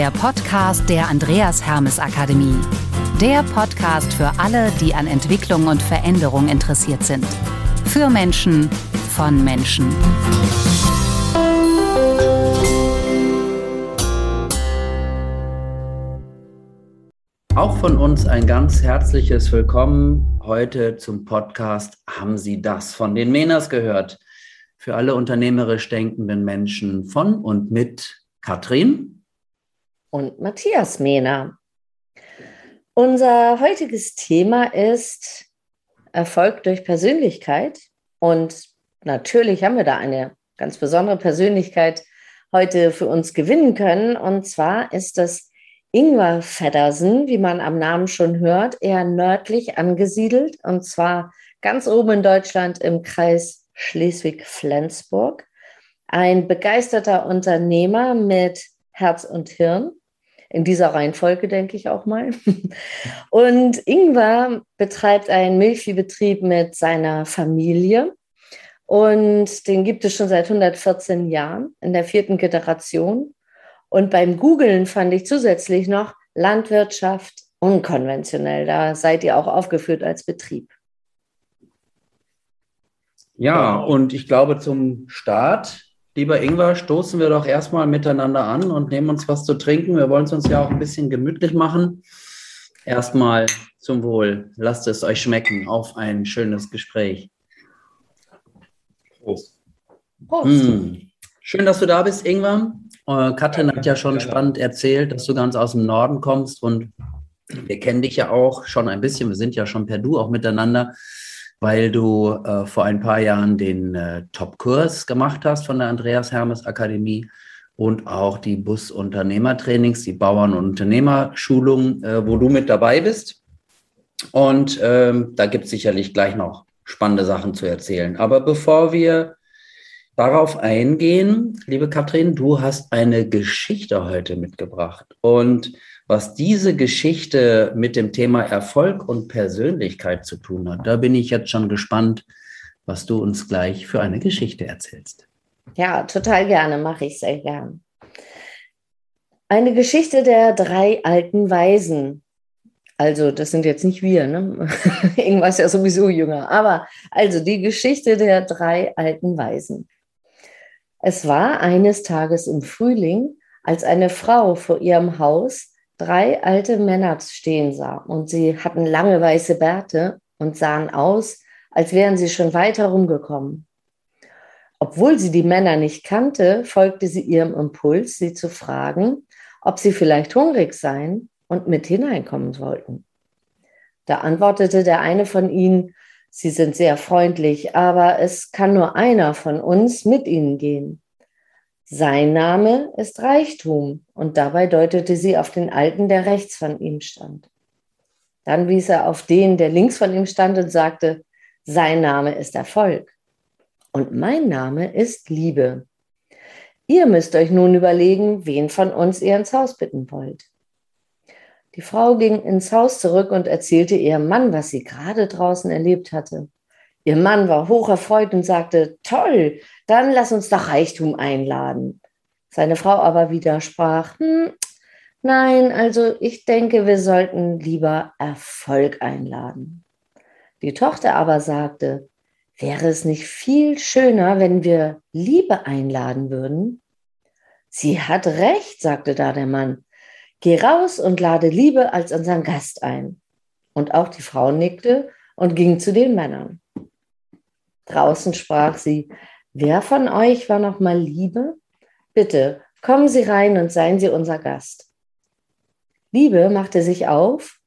der Podcast der Andreas Hermes Akademie. Der Podcast für alle, die an Entwicklung und Veränderung interessiert sind. Für Menschen, von Menschen. Auch von uns ein ganz herzliches Willkommen heute zum Podcast Haben Sie das von den Menas gehört? Für alle unternehmerisch denkenden Menschen von und mit Katrin und Matthias Mehner. Unser heutiges Thema ist Erfolg durch Persönlichkeit. Und natürlich haben wir da eine ganz besondere Persönlichkeit heute für uns gewinnen können. Und zwar ist das Ingvar Feddersen, wie man am Namen schon hört, eher nördlich angesiedelt und zwar ganz oben in Deutschland im Kreis Schleswig-Flensburg. Ein begeisterter Unternehmer mit Herz und Hirn. In dieser Reihenfolge denke ich auch mal. Und Ingvar betreibt einen Milchviehbetrieb mit seiner Familie. Und den gibt es schon seit 114 Jahren in der vierten Generation. Und beim Googlen fand ich zusätzlich noch Landwirtschaft unkonventionell. Da seid ihr auch aufgeführt als Betrieb. Ja, und ich glaube, zum Start, lieber Ingwer, stoßen wir doch erstmal miteinander an und nehmen uns was zu trinken. Wir wollen es uns ja auch ein bisschen gemütlich machen. Erstmal zum Wohl. Lasst es euch schmecken auf ein schönes Gespräch. Prost. Prost. Mmh. Schön, dass du da bist, Ingwer. Äh, Katrin hat ja schon spannend erzählt, dass du ganz aus dem Norden kommst und wir kennen dich ja auch schon ein bisschen. Wir sind ja schon per Du auch miteinander, weil du äh, vor ein paar Jahren den äh, Top-Kurs gemacht hast von der Andreas Hermes Akademie und auch die Busunternehmertrainings, die Bauern- und Unternehmerschulung, äh, wo du mit dabei bist. Und ähm, da gibt es sicherlich gleich noch spannende Sachen zu erzählen. Aber bevor wir darauf eingehen, liebe Katrin, du hast eine Geschichte heute mitgebracht. Und was diese Geschichte mit dem Thema Erfolg und Persönlichkeit zu tun hat, da bin ich jetzt schon gespannt, was du uns gleich für eine Geschichte erzählst. Ja, total gerne, mache ich sehr gern. Eine Geschichte der drei alten Weisen. Also, das sind jetzt nicht wir, ne? Irgendwas ja sowieso jünger. Aber also die Geschichte der drei alten Weisen. Es war eines Tages im Frühling, als eine Frau vor ihrem Haus drei alte Männer stehen sah und sie hatten lange weiße Bärte und sahen aus, als wären sie schon weiter rumgekommen. Obwohl sie die Männer nicht kannte, folgte sie ihrem Impuls, sie zu fragen, ob sie vielleicht hungrig seien und mit hineinkommen wollten. Da antwortete der eine von ihnen, Sie sind sehr freundlich, aber es kann nur einer von uns mit Ihnen gehen. Sein Name ist Reichtum und dabei deutete sie auf den Alten, der rechts von ihm stand. Dann wies er auf den, der links von ihm stand und sagte, sein Name ist Erfolg und mein Name ist Liebe. Ihr müsst euch nun überlegen, wen von uns ihr ins Haus bitten wollt. Die Frau ging ins Haus zurück und erzählte ihrem Mann, was sie gerade draußen erlebt hatte. Ihr Mann war hocherfreut und sagte, toll, dann lass uns doch Reichtum einladen. Seine Frau aber widersprach, hm, nein, also ich denke, wir sollten lieber Erfolg einladen. Die Tochter aber sagte, wäre es nicht viel schöner, wenn wir Liebe einladen würden? Sie hat recht, sagte da der Mann. Geh raus und lade Liebe als unseren Gast ein. Und auch die Frau nickte und ging zu den Männern. Draußen sprach sie, wer von euch war noch mal Liebe? Bitte, kommen Sie rein und seien Sie unser Gast. Liebe machte sich auf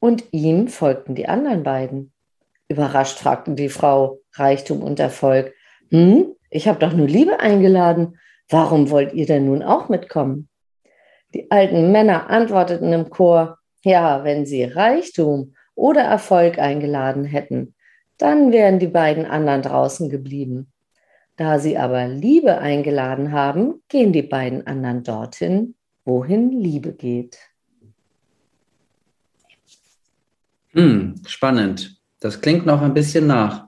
und ihm folgten die anderen beiden. Überrascht fragten die Frau Reichtum und Erfolg. Hm, ich habe doch nur Liebe eingeladen. Warum wollt ihr denn nun auch mitkommen? Die alten Männer antworteten im Chor, ja, wenn sie Reichtum oder Erfolg eingeladen hätten, dann wären die beiden anderen draußen geblieben. Da sie aber Liebe eingeladen haben, gehen die beiden anderen dorthin, wohin Liebe geht. Hm, spannend. Das klingt noch ein bisschen nach.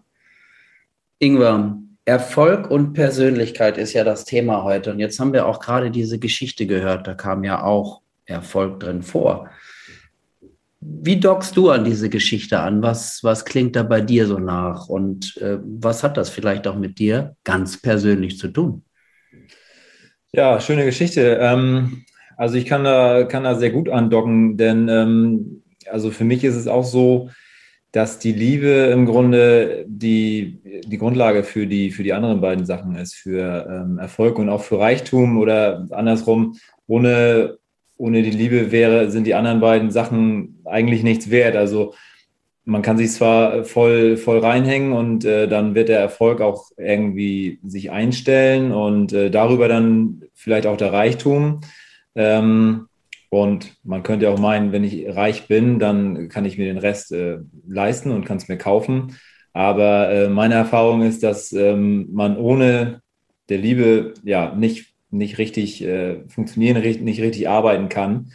Ingwer, Erfolg und Persönlichkeit ist ja das Thema heute. Und jetzt haben wir auch gerade diese Geschichte gehört. Da kam ja auch Erfolg drin vor. Wie dockst du an diese Geschichte an? Was, was klingt da bei dir so nach? Und äh, was hat das vielleicht auch mit dir ganz persönlich zu tun? Ja, schöne Geschichte. Ähm, also ich kann da, kann da sehr gut andocken, denn ähm, also für mich ist es auch so, dass die Liebe im Grunde die, die Grundlage für die, für die anderen beiden Sachen ist, für ähm, Erfolg und auch für Reichtum oder andersrum, ohne, ohne die Liebe wäre, sind die anderen beiden Sachen eigentlich nichts wert. Also man kann sich zwar voll, voll reinhängen und äh, dann wird der Erfolg auch irgendwie sich einstellen und äh, darüber dann vielleicht auch der Reichtum. Ähm, und man könnte auch meinen, wenn ich reich bin, dann kann ich mir den Rest äh, leisten und kann es mir kaufen. Aber äh, meine Erfahrung ist, dass ähm, man ohne der Liebe ja nicht, nicht richtig äh, funktionieren, nicht richtig arbeiten kann.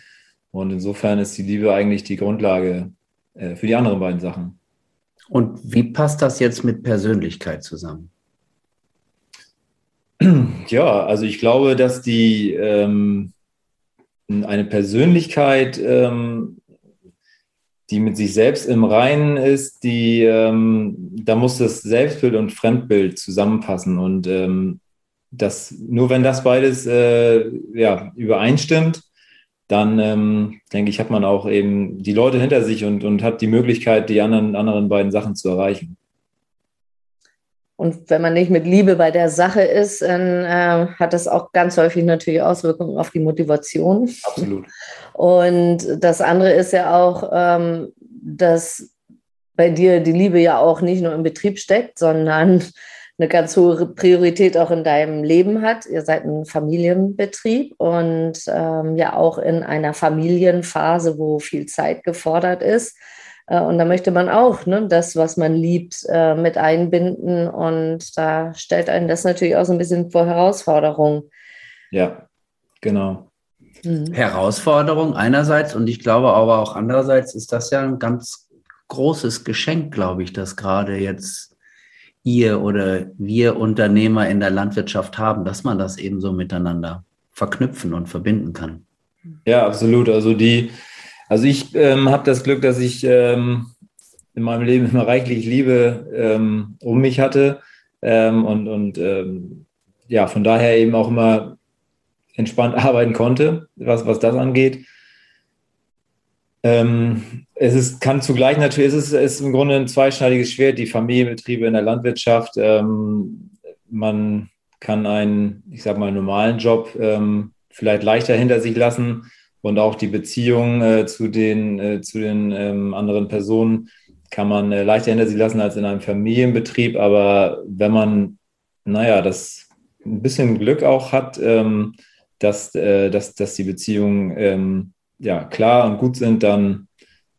Und insofern ist die Liebe eigentlich die Grundlage äh, für die anderen beiden Sachen. Und wie passt das jetzt mit Persönlichkeit zusammen? Ja, also ich glaube, dass die ähm, eine Persönlichkeit, ähm, die mit sich selbst im Reinen ist, die, ähm, da muss das Selbstbild und Fremdbild zusammenpassen. Und ähm, das, nur wenn das beides äh, ja, übereinstimmt, dann ähm, denke ich, hat man auch eben die Leute hinter sich und, und hat die Möglichkeit, die anderen, anderen beiden Sachen zu erreichen. Und wenn man nicht mit Liebe bei der Sache ist, dann äh, hat das auch ganz häufig natürlich Auswirkungen auf die Motivation. Absolut. Und das andere ist ja auch, ähm, dass bei dir die Liebe ja auch nicht nur im Betrieb steckt, sondern eine ganz hohe Priorität auch in deinem Leben hat. Ihr seid ein Familienbetrieb und ähm, ja auch in einer Familienphase, wo viel Zeit gefordert ist. Äh, und da möchte man auch ne, das, was man liebt, äh, mit einbinden. Und da stellt einen das natürlich auch so ein bisschen vor Herausforderungen. Ja, genau. Mhm. Herausforderung einerseits und ich glaube aber auch andererseits ist das ja ein ganz großes Geschenk, glaube ich, dass gerade jetzt ihr oder wir Unternehmer in der Landwirtschaft haben, dass man das eben so miteinander verknüpfen und verbinden kann. Ja, absolut. Also die, also ich ähm, habe das Glück, dass ich ähm, in meinem Leben immer reichlich Liebe ähm, um mich hatte ähm, und, und ähm, ja, von daher eben auch immer entspannt arbeiten konnte, was, was das angeht. Ähm, es ist, kann zugleich natürlich, es ist, ist im Grunde ein zweischneidiges Schwert, die Familienbetriebe in der Landwirtschaft. man kann einen, ich sag mal, normalen Job vielleicht leichter hinter sich lassen und auch die Beziehung äh, zu den, äh, zu den ähm, anderen Personen kann man äh, leichter hinter sich lassen als in einem Familienbetrieb. Aber wenn man, naja, das ein bisschen Glück auch hat, ähm, dass, äh, dass, dass die Beziehungen ähm, ja, klar und gut sind, dann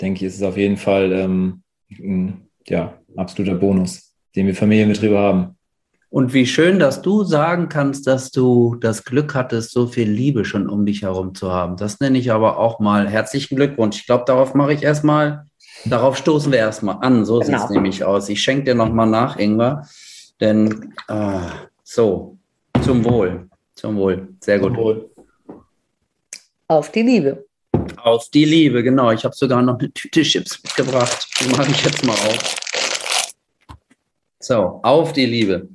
denke ich, ist es auf jeden Fall ähm, ein ja, absoluter Bonus, den wir Familienbetriebe haben. Und wie schön, dass du sagen kannst, dass du das Glück hattest, so viel Liebe schon um dich herum zu haben. Das nenne ich aber auch mal herzlichen Glückwunsch. Ich glaube, darauf mache ich erstmal, darauf stoßen wir erstmal an. So genau. sieht es nämlich aus. Ich schenke dir nochmal nach, Ingwer. Denn äh, so, zum Wohl. Zum Wohl. Sehr gut. Wohl. Auf die Liebe. Auf die Liebe, genau. Ich habe sogar noch eine Tüte Chips mitgebracht. Die mache ich jetzt mal auf. So, auf die Liebe.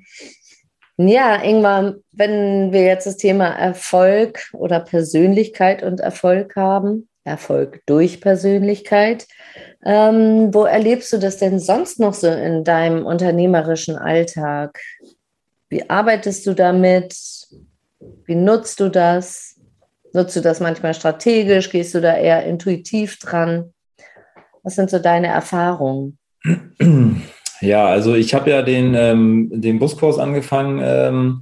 Ja, Ingmar, wenn wir jetzt das Thema Erfolg oder Persönlichkeit und Erfolg haben, Erfolg durch Persönlichkeit, ähm, wo erlebst du das denn sonst noch so in deinem unternehmerischen Alltag? Wie arbeitest du damit? Wie nutzt du das? Nutzt du das manchmal strategisch? Gehst du da eher intuitiv dran? Was sind so deine Erfahrungen? Ja, also ich habe ja den, ähm, den Buskurs angefangen ähm,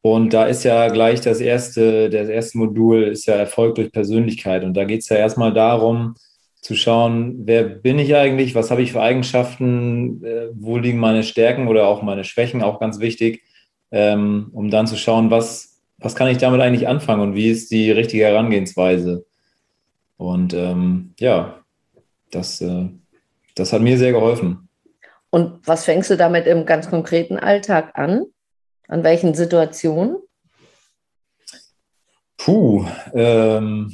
und da ist ja gleich das erste, das erste Modul ist ja Erfolg durch Persönlichkeit und da geht es ja erstmal darum zu schauen, wer bin ich eigentlich, was habe ich für Eigenschaften, äh, wo liegen meine Stärken oder auch meine Schwächen, auch ganz wichtig, ähm, um dann zu schauen, was, was kann ich damit eigentlich anfangen und wie ist die richtige Herangehensweise. Und ähm, ja, das, äh, das hat mir sehr geholfen. Und was fängst du damit im ganz konkreten Alltag an? An welchen Situationen? Puh, ähm,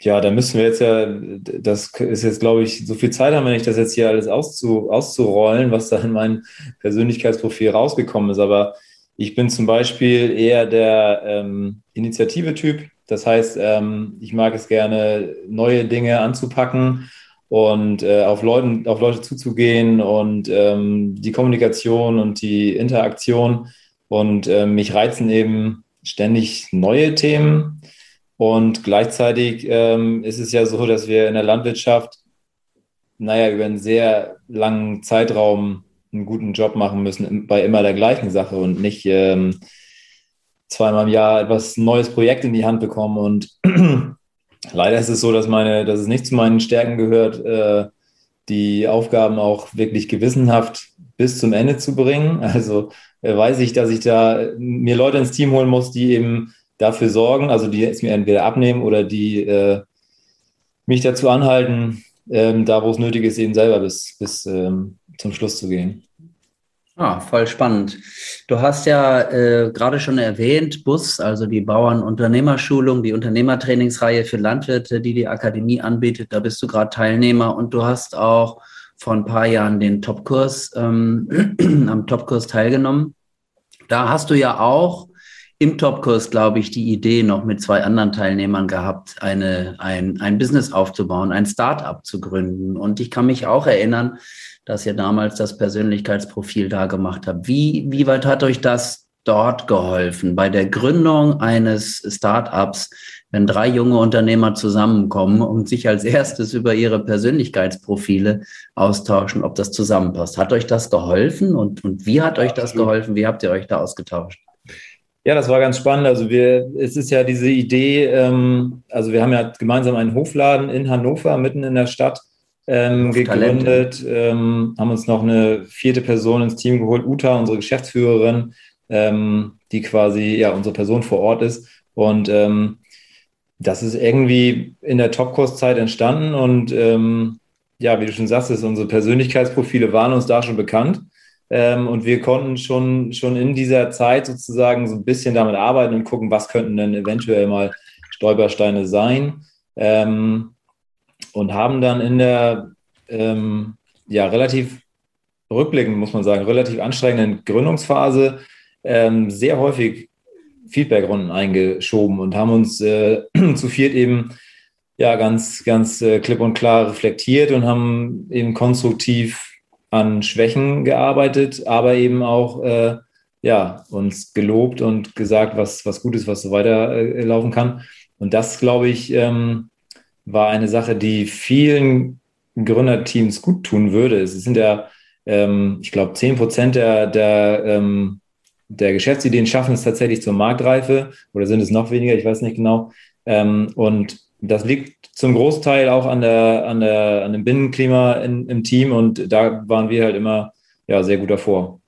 ja, da müssen wir jetzt ja, das ist jetzt, glaube ich, so viel Zeit haben wir nicht, das jetzt hier alles auszu, auszurollen, was da in mein Persönlichkeitsprofil rausgekommen ist. Aber ich bin zum Beispiel eher der ähm, Initiative-Typ. Das heißt, ähm, ich mag es gerne, neue Dinge anzupacken und äh, auf, Leuten, auf Leute zuzugehen und ähm, die Kommunikation und die Interaktion. Und äh, mich reizen eben ständig neue Themen. Und gleichzeitig ähm, ist es ja so, dass wir in der Landwirtschaft, naja, über einen sehr langen Zeitraum einen guten Job machen müssen bei immer der gleichen Sache und nicht ähm, zweimal im Jahr etwas neues Projekt in die Hand bekommen. Und leider ist es so, dass meine, dass es nicht zu meinen Stärken gehört, äh, die Aufgaben auch wirklich gewissenhaft bis zum Ende zu bringen. Also äh, weiß ich, dass ich da mir Leute ins Team holen muss, die eben dafür sorgen, also die es mir entweder abnehmen oder die äh, mich dazu anhalten, ähm, da wo es nötig ist, eben selber bis, bis ähm, zum Schluss zu gehen. Ah, voll spannend. Du hast ja äh, gerade schon erwähnt, BUS, also die Bauernunternehmerschulung, die Unternehmertrainingsreihe für Landwirte, die die Akademie anbietet. Da bist du gerade Teilnehmer und du hast auch vor ein paar Jahren den Topkurs, ähm, am Topkurs teilgenommen. Da hast du ja auch im Topkurs, glaube ich, die Idee noch mit zwei anderen Teilnehmern gehabt, eine, ein, ein Business aufzubauen, ein Start-up zu gründen. Und ich kann mich auch erinnern, dass ihr damals das Persönlichkeitsprofil da gemacht habt. Wie, wie weit hat euch das dort geholfen bei der Gründung eines Start-ups, wenn drei junge Unternehmer zusammenkommen und sich als erstes über ihre Persönlichkeitsprofile austauschen, ob das zusammenpasst? Hat euch das geholfen und, und wie hat euch das geholfen? Wie habt ihr euch da ausgetauscht? Ja, das war ganz spannend. Also wir, es ist ja diese Idee, ähm, also wir haben ja gemeinsam einen Hofladen in Hannover, mitten in der Stadt, ähm, gegründet, ähm, haben uns noch eine vierte Person ins Team geholt, Uta, unsere Geschäftsführerin, ähm, die quasi ja unsere Person vor Ort ist. Und ähm, das ist irgendwie in der Topkurszeit entstanden und ähm, ja, wie du schon sagst, unsere Persönlichkeitsprofile waren uns da schon bekannt. Ähm, und wir konnten schon, schon in dieser Zeit sozusagen so ein bisschen damit arbeiten und gucken, was könnten denn eventuell mal Stolpersteine sein. Ähm, und haben dann in der ähm, ja, relativ rückblickend, muss man sagen, relativ anstrengenden Gründungsphase ähm, sehr häufig Feedbackrunden eingeschoben und haben uns äh, zu viert eben ja ganz, ganz äh, klipp und klar reflektiert und haben eben konstruktiv an Schwächen gearbeitet, aber eben auch äh, ja, uns gelobt und gesagt, was, was gut ist, was so weiterlaufen kann. Und das, glaube ich, ähm, war eine Sache, die vielen Gründerteams gut tun würde. Es sind ja, ähm, ich glaube, 10 Prozent der, der, ähm, der Geschäftsideen schaffen es tatsächlich zur Marktreife oder sind es noch weniger, ich weiß nicht genau. Ähm, und das liegt zum Großteil auch an, der, an, der, an dem Binnenklima in, im Team und da waren wir halt immer ja, sehr gut davor.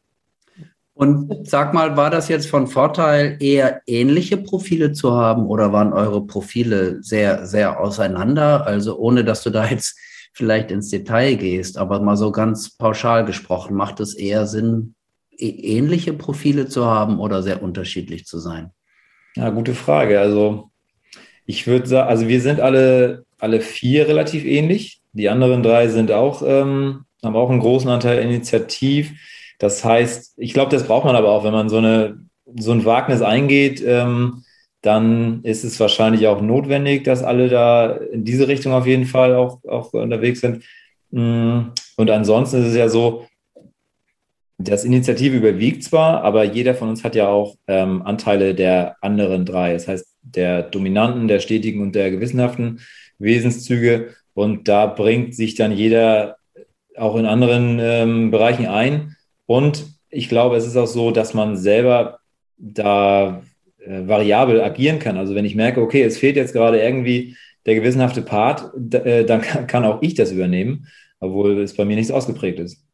Und sag mal, war das jetzt von Vorteil, eher ähnliche Profile zu haben oder waren eure Profile sehr, sehr auseinander? Also ohne, dass du da jetzt vielleicht ins Detail gehst, aber mal so ganz pauschal gesprochen, macht es eher Sinn, ähnliche Profile zu haben oder sehr unterschiedlich zu sein? Ja, gute Frage. Also ich würde sagen, also wir sind alle, alle vier relativ ähnlich. Die anderen drei sind auch, ähm, haben auch einen großen Anteil Initiativ. Das heißt, ich glaube, das braucht man aber auch, wenn man so, eine, so ein Wagnis eingeht, ähm, dann ist es wahrscheinlich auch notwendig, dass alle da in diese Richtung auf jeden Fall auch, auch unterwegs sind. Mm, und ansonsten ist es ja so, das Initiative überwiegt zwar, aber jeder von uns hat ja auch ähm, Anteile der anderen drei. Das heißt, der dominanten, der stetigen und der gewissenhaften Wesenszüge. Und da bringt sich dann jeder auch in anderen ähm, Bereichen ein. Und ich glaube, es ist auch so, dass man selber da äh, variabel agieren kann. Also wenn ich merke, okay, es fehlt jetzt gerade irgendwie der gewissenhafte Part, äh, dann kann, auch ich das übernehmen, obwohl es bei mir nicht so ausgeprägt ist.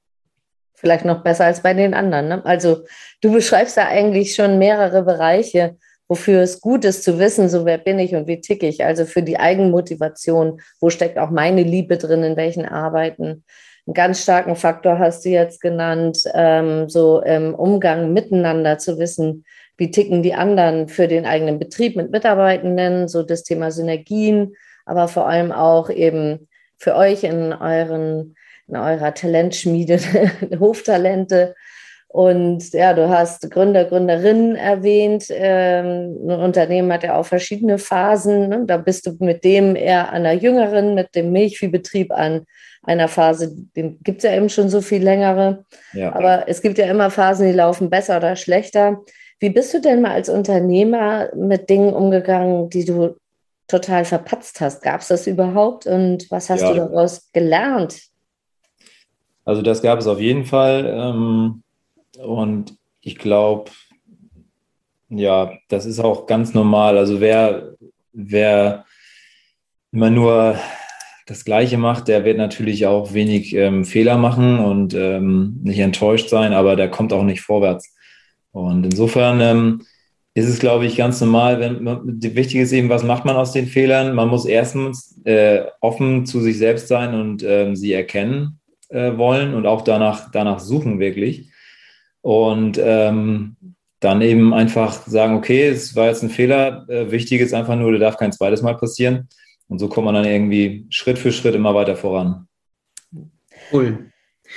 Vielleicht noch besser als bei den anderen. Ne? Also du beschreibst da eigentlich schon mehrere Bereiche wofür es gut ist zu wissen, so wer bin ich und wie ticke ich. Also für die Eigenmotivation, wo steckt auch meine Liebe drin, in welchen Arbeiten. Einen ganz starken Faktor hast du jetzt genannt, ähm, so im Umgang miteinander zu wissen, wie ticken die anderen für den eigenen Betrieb mit Mitarbeitenden, so das Thema Synergien, aber vor allem auch eben für euch in euren in eurer Talentschmiede Hoftalente und ja, du hast Gründer, Gründerinnen erwähnt. Ähm, ein Unternehmen hat ja auch verschiedene Phasen. Ne? Da bist du mit dem eher einer jüngeren, mit dem Milchviehbetrieb an einer Phase, den gibt es ja eben schon so viel längere. Ja. Aber es gibt ja immer Phasen, die laufen besser oder schlechter. Wie bist du denn mal als Unternehmer mit Dingen umgegangen, die du total verpatzt hast? Gab es das überhaupt und was hast ja. du daraus gelernt? Also das gab es auf jeden Fall. Ähm und ich glaube, ja, das ist auch ganz normal. Also wer, wer immer nur das Gleiche macht, der wird natürlich auch wenig ähm, Fehler machen und ähm, nicht enttäuscht sein, aber der kommt auch nicht vorwärts. Und insofern ähm, ist es, glaube ich, ganz normal, wenn wichtig ist eben, was macht man aus den Fehlern? Man muss erstens äh, offen zu sich selbst sein und ähm, sie erkennen äh, wollen und auch danach, danach suchen wirklich. Und ähm, dann eben einfach sagen, okay, es war jetzt ein Fehler. Äh, wichtig ist einfach nur, der darf kein zweites Mal passieren. Und so kommt man dann irgendwie Schritt für Schritt immer weiter voran. Cool.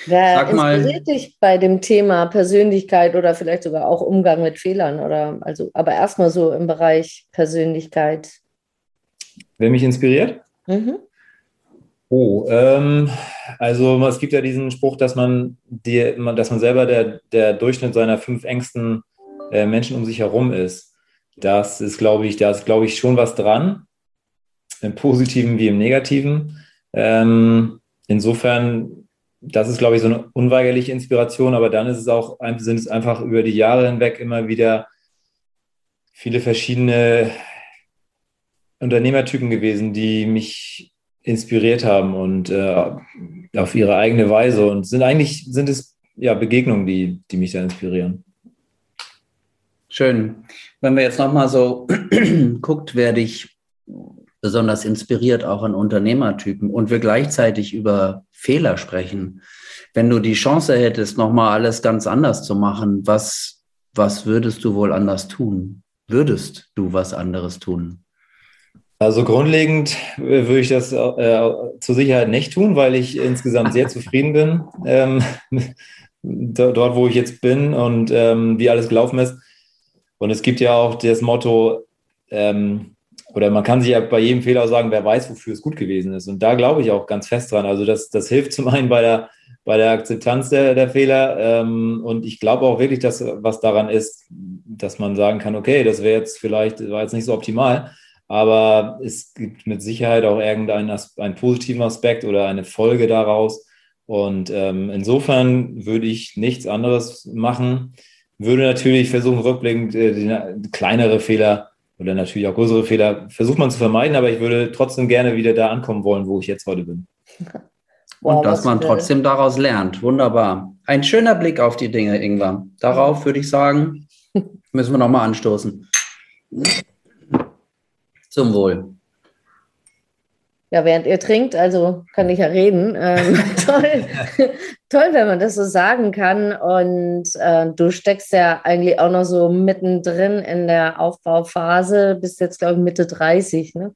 Wer Sag inspiriert mal, dich bei dem Thema Persönlichkeit oder vielleicht sogar auch Umgang mit Fehlern? Oder also, aber erstmal so im Bereich Persönlichkeit. Wer mich inspiriert? Mhm. Oh, ähm, also es gibt ja diesen Spruch, dass man, die, dass man selber der, der Durchschnitt seiner fünf engsten äh, Menschen um sich herum ist. Das ist, glaube ich, da ist, glaube ich, schon was dran, im Positiven wie im Negativen. Ähm, insofern, das ist, glaube ich, so eine unweigerliche Inspiration, aber dann ist es auch, sind es einfach über die Jahre hinweg immer wieder viele verschiedene Unternehmertypen gewesen, die mich inspiriert haben und äh, auf ihre eigene Weise. Und sind eigentlich sind es ja Begegnungen, die, die mich da inspirieren. Schön. Wenn wir jetzt nochmal so guckt, wer dich besonders inspiriert, auch an Unternehmertypen, und wir gleichzeitig über Fehler sprechen. Wenn du die Chance hättest, nochmal alles ganz anders zu machen, was, was würdest du wohl anders tun? Würdest du was anderes tun? Also grundlegend äh, würde ich das äh, zur Sicherheit nicht tun, weil ich insgesamt sehr zufrieden bin, ähm, dort, wo ich jetzt bin und ähm, wie alles gelaufen ist. Und es gibt ja auch das Motto, ähm, oder man kann sich ja bei jedem Fehler auch sagen, wer weiß, wofür es gut gewesen ist. Und da glaube ich auch ganz fest dran. Also das, das hilft zum einen bei der, bei der Akzeptanz der, der Fehler. Ähm, und ich glaube auch wirklich, dass was daran ist, dass man sagen kann, okay, das wäre jetzt vielleicht, war jetzt nicht so optimal aber es gibt mit Sicherheit auch irgendeinen einen positiven Aspekt oder eine Folge daraus. Und ähm, insofern würde ich nichts anderes machen. Würde natürlich versuchen, rückblickend äh, kleinere Fehler oder natürlich auch größere Fehler versucht man zu vermeiden, aber ich würde trotzdem gerne wieder da ankommen wollen, wo ich jetzt heute bin. Und dass man trotzdem daraus lernt. Wunderbar. Ein schöner Blick auf die Dinge, Ingwer. Darauf würde ich sagen, müssen wir nochmal anstoßen. Zum Wohl. Ja, während ihr trinkt, also kann ich ja reden. Ähm, toll. Toll, wenn man das so sagen kann. Und äh, du steckst ja eigentlich auch noch so mittendrin in der Aufbauphase, bist jetzt, glaube ich, Mitte 30, ne?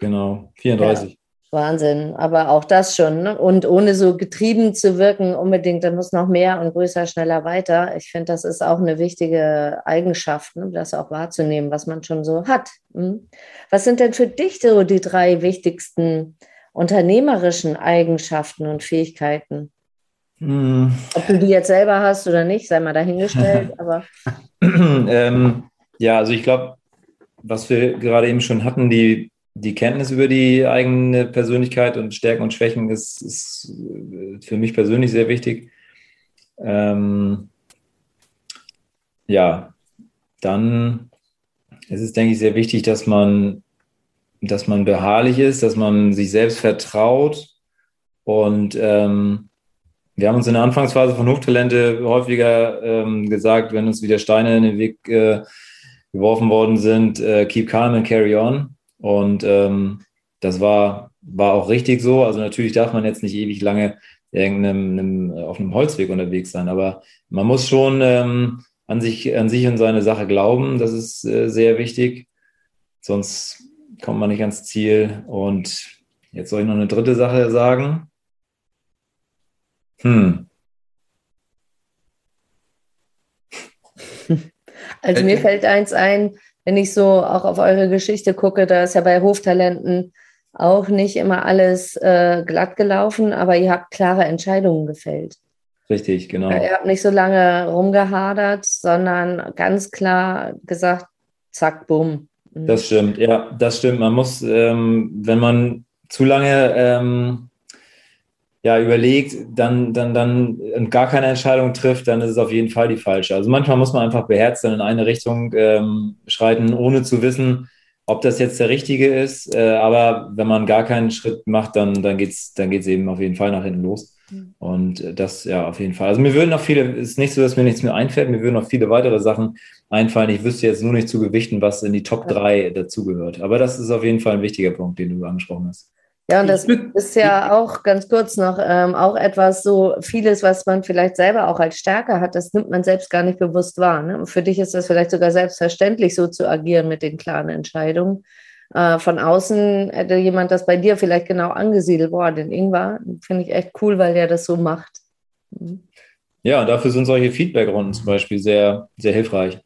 Genau, 34. Wahnsinn, aber auch das schon. Ne? Und ohne so getrieben zu wirken, unbedingt, da muss noch mehr und größer, schneller weiter. Ich finde, das ist auch eine wichtige Eigenschaft, ne? das auch wahrzunehmen, was man schon so hat. Hm? Was sind denn für dich so die drei wichtigsten unternehmerischen Eigenschaften und Fähigkeiten? Hm. Ob du die jetzt selber hast oder nicht, sei mal dahingestellt. aber ähm, ja, also ich glaube, was wir gerade eben schon hatten, die die Kenntnis über die eigene Persönlichkeit und Stärken und Schwächen ist, ist für mich persönlich sehr wichtig. Ähm, ja, dann ist es, denke ich, sehr wichtig, dass man, dass man beharrlich ist, dass man sich selbst vertraut. Und ähm, wir haben uns in der Anfangsphase von Hochtalente häufiger ähm, gesagt, wenn uns wieder Steine in den Weg äh, geworfen worden sind, äh, keep calm and carry on. Und ähm, das war, war auch richtig so. Also natürlich darf man jetzt nicht ewig lange irgendeinem, auf einem Holzweg unterwegs sein. Aber man muss schon ähm, an, sich, an sich und seine Sache glauben. Das ist äh, sehr wichtig. Sonst kommt man nicht ans Ziel. Und jetzt soll ich noch eine dritte Sache sagen. Hm. Also mir fällt eins ein, wenn ich so auch auf eure Geschichte gucke, da ist ja bei Hoftalenten auch nicht immer alles äh, glatt gelaufen, aber ihr habt klare Entscheidungen gefällt. Richtig, genau. Ihr habt nicht so lange rumgehadert, sondern ganz klar gesagt, zack, bumm. Das stimmt, ja, das stimmt. Man muss, ähm, wenn man zu lange ähm, ja, überlegt, dann, dann, dann gar keine Entscheidung trifft, dann ist es auf jeden Fall die falsche. Also manchmal muss man einfach beherzt in eine Richtung ähm, schreiten, ohne zu wissen, ob das jetzt der richtige ist. Äh, aber wenn man gar keinen Schritt macht, dann, dann geht es dann geht's eben auf jeden Fall nach hinten los. Mhm. Und das ja auf jeden Fall. Also mir würden noch viele, es ist nicht so, dass mir nichts mehr einfällt, mir würden noch viele weitere Sachen einfallen. Ich wüsste jetzt nur nicht zu gewichten, was in die Top 3 dazugehört. Aber das ist auf jeden Fall ein wichtiger Punkt, den du angesprochen hast. Ja, und das ist ja auch ganz kurz noch ähm, auch etwas so vieles, was man vielleicht selber auch als Stärke hat, das nimmt man selbst gar nicht bewusst wahr. Ne? Für dich ist das vielleicht sogar selbstverständlich, so zu agieren mit den klaren Entscheidungen. Äh, von außen hätte jemand das bei dir vielleicht genau angesiedelt. Boah, den Ingwer finde ich echt cool, weil der das so macht. Mhm. Ja, dafür sind solche Feedback-Runden zum Beispiel sehr, sehr hilfreich.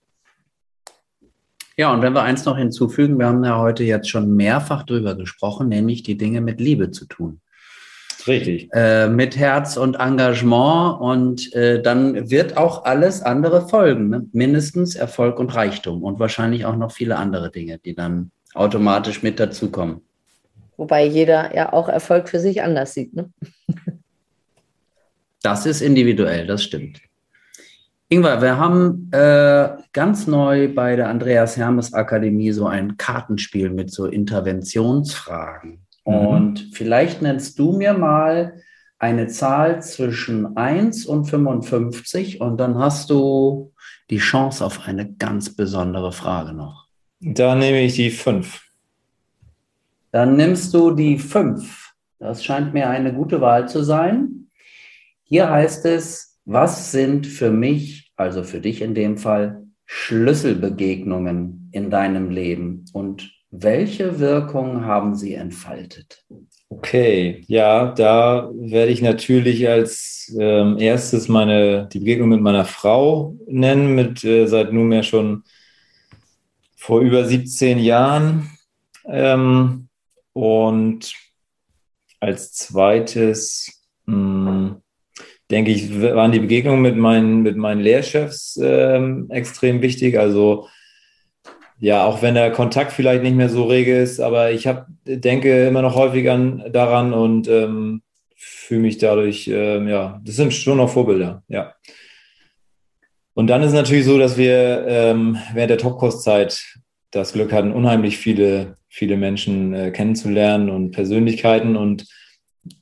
Ja, und wenn wir eins noch hinzufügen, wir haben ja heute jetzt schon mehrfach drüber gesprochen, nämlich die Dinge mit Liebe zu tun. Richtig. Äh, mit Herz und Engagement und äh, dann wird auch alles andere folgen. Ne? Mindestens Erfolg und Reichtum und wahrscheinlich auch noch viele andere Dinge, die dann automatisch mit dazukommen. Wobei jeder ja auch Erfolg für sich anders sieht. Ne? das ist individuell, das stimmt. Ingwer, wir haben äh, ganz neu bei der Andreas Hermes Akademie so ein Kartenspiel mit so Interventionsfragen. Mhm. Und vielleicht nennst du mir mal eine Zahl zwischen 1 und 55 und dann hast du die Chance auf eine ganz besondere Frage noch. Da nehme ich die 5. Dann nimmst du die 5. Das scheint mir eine gute Wahl zu sein. Hier heißt es, was sind für mich also für dich in dem Fall, Schlüsselbegegnungen in deinem Leben und welche Wirkung haben sie entfaltet? Okay, ja, da werde ich natürlich als ähm, erstes meine, die Begegnung mit meiner Frau nennen, mit äh, seit nunmehr schon vor über 17 Jahren. Ähm, und als zweites denke ich, waren die Begegnungen mit meinen, mit meinen Lehrchefs ähm, extrem wichtig. Also ja, auch wenn der Kontakt vielleicht nicht mehr so rege ist, aber ich hab, denke immer noch häufig an, daran und ähm, fühle mich dadurch, ähm, ja, das sind schon noch Vorbilder, ja. Und dann ist es natürlich so, dass wir ähm, während der Topkurszeit das Glück hatten, unheimlich viele, viele Menschen äh, kennenzulernen und Persönlichkeiten und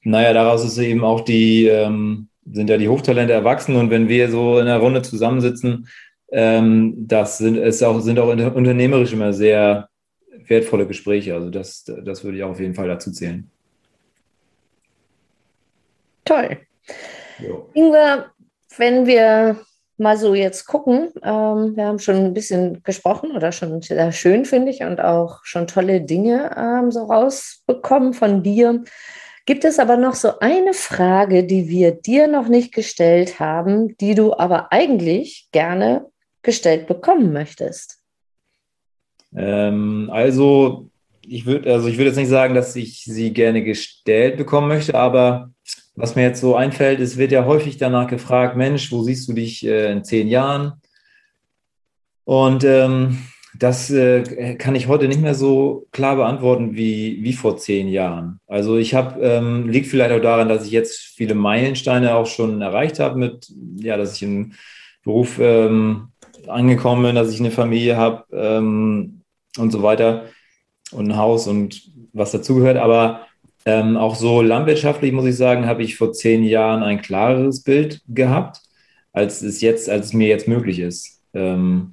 naja, daraus ist eben auch die, ähm, sind ja die Hochtalente erwachsen und wenn wir so in einer Runde zusammensitzen, ähm, das sind, ist auch, sind auch unternehmerisch immer sehr wertvolle Gespräche. Also das, das würde ich auch auf jeden Fall dazu zählen. Toll. Jo. Ingwer, wenn wir mal so jetzt gucken, ähm, wir haben schon ein bisschen gesprochen oder schon sehr schön, finde ich, und auch schon tolle Dinge ähm, so rausbekommen von dir. Gibt es aber noch so eine Frage, die wir dir noch nicht gestellt haben, die du aber eigentlich gerne gestellt bekommen möchtest? Ähm, also, ich würde also ich würde jetzt nicht sagen, dass ich sie gerne gestellt bekommen möchte, aber was mir jetzt so einfällt, es wird ja häufig danach gefragt, Mensch, wo siehst du dich äh, in zehn Jahren? Und ähm, das äh, kann ich heute nicht mehr so klar beantworten wie, wie vor zehn Jahren. Also ich habe, ähm, liegt vielleicht auch daran, dass ich jetzt viele Meilensteine auch schon erreicht habe mit, ja, dass ich im Beruf ähm, angekommen bin, dass ich eine Familie habe ähm, und so weiter und ein Haus und was dazugehört. Aber ähm, auch so landwirtschaftlich muss ich sagen, habe ich vor zehn Jahren ein klareres Bild gehabt, als es jetzt, als es mir jetzt möglich ist. Ähm,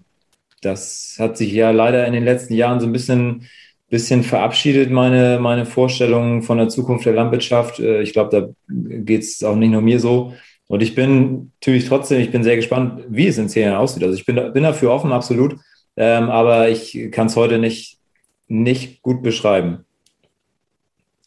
das hat sich ja leider in den letzten Jahren so ein bisschen bisschen verabschiedet, meine, meine Vorstellungen von der Zukunft der Landwirtschaft. Äh, ich glaube, da geht es auch nicht nur mir so. Und ich bin natürlich trotzdem, ich bin sehr gespannt, wie es in zehn Jahren aussieht. Also ich bin, bin dafür offen, absolut. Ähm, aber ich kann es heute nicht, nicht gut beschreiben.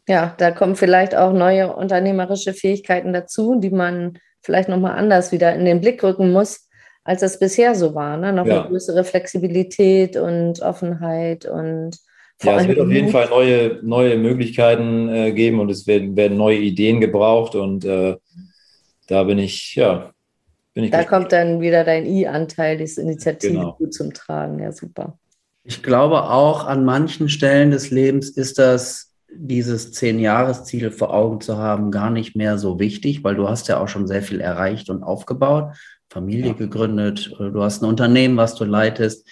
Ja, da kommen vielleicht auch neue unternehmerische Fähigkeiten dazu, die man vielleicht nochmal anders wieder in den Blick rücken muss, als es bisher so war. Ne? Noch ja. eine größere Flexibilität und Offenheit und ja, es wird auf jeden Fall neue, neue Möglichkeiten äh, geben und es werden, werden neue Ideen gebraucht und äh, da bin ich, ja, bin ich. Da gespannt. kommt dann wieder dein I-Anteil, diese Initiative genau. gut zum Tragen. Ja, super. Ich glaube auch, an manchen Stellen des Lebens ist das, dieses Zehn-Jahres-Ziel vor Augen zu haben, gar nicht mehr so wichtig, weil du hast ja auch schon sehr viel erreicht und aufgebaut, Familie ja. gegründet, du hast ein Unternehmen, was du leitest.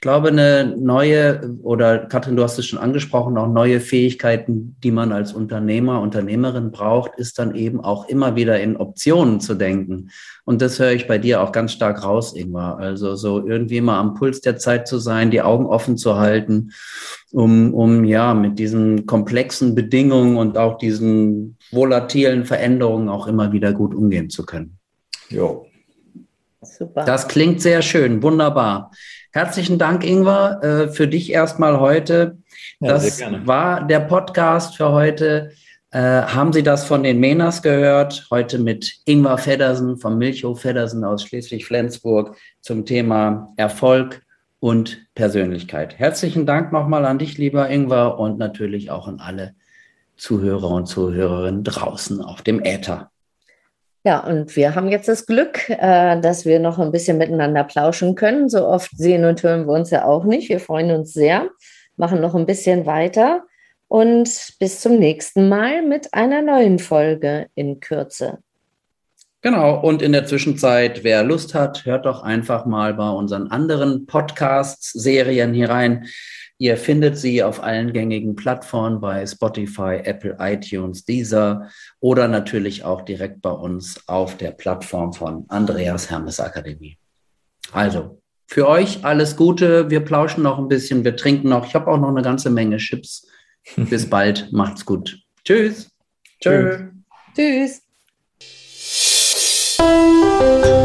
Ich glaube, eine neue, oder Katrin, du hast es schon angesprochen, auch neue Fähigkeiten, die man als Unternehmer, Unternehmerin braucht, ist dann eben auch immer wieder in Optionen zu denken. Und das höre ich bei dir auch ganz stark raus, Ingmar. Also so irgendwie mal am Puls der Zeit zu sein, die Augen offen zu halten, um, um ja mit diesen komplexen Bedingungen und auch diesen volatilen Veränderungen auch immer wieder gut umgehen zu können. Jo. Super. Das klingt sehr schön, wunderbar. Herzlichen Dank, Ingwer, äh, für dich erstmal heute. Ja, das war der Podcast für heute. Äh, haben Sie das von den Menas gehört? Heute mit Ingwer Feddersen vom Milchhof Feddersen aus Schleswig-Flensburg zum Thema Erfolg und Persönlichkeit. Herzlichen Dank nochmal an dich, lieber Ingwer, und natürlich auch an alle Zuhörer und Zuhörerinnen draußen auf dem Äther. Ja, und wir haben jetzt das Glück, äh, dass wir noch ein bisschen miteinander plauschen können. So oft sehen und hören wir uns ja auch nicht. Wir freuen uns sehr, machen noch ein bisschen weiter und bis zum nächsten Mal mit einer neuen Folge in Kürze. Genau, und in der Zwischenzeit, wer Lust hat, hört doch einfach mal bei unseren anderen Podcasts, Serien hier rein. Ihr findet sie auf allen gängigen Plattformen bei Spotify, Apple, iTunes, Deezer oder natürlich auch direkt bei uns auf der Plattform von Andreas Hermes Akademie. Also, für euch alles Gute. Wir plauschen noch ein bisschen, wir trinken noch. Ich habe auch noch eine ganze Menge Chips. Bis bald, macht's gut. Tschüss. Tschö. Tschüss. Tschüss.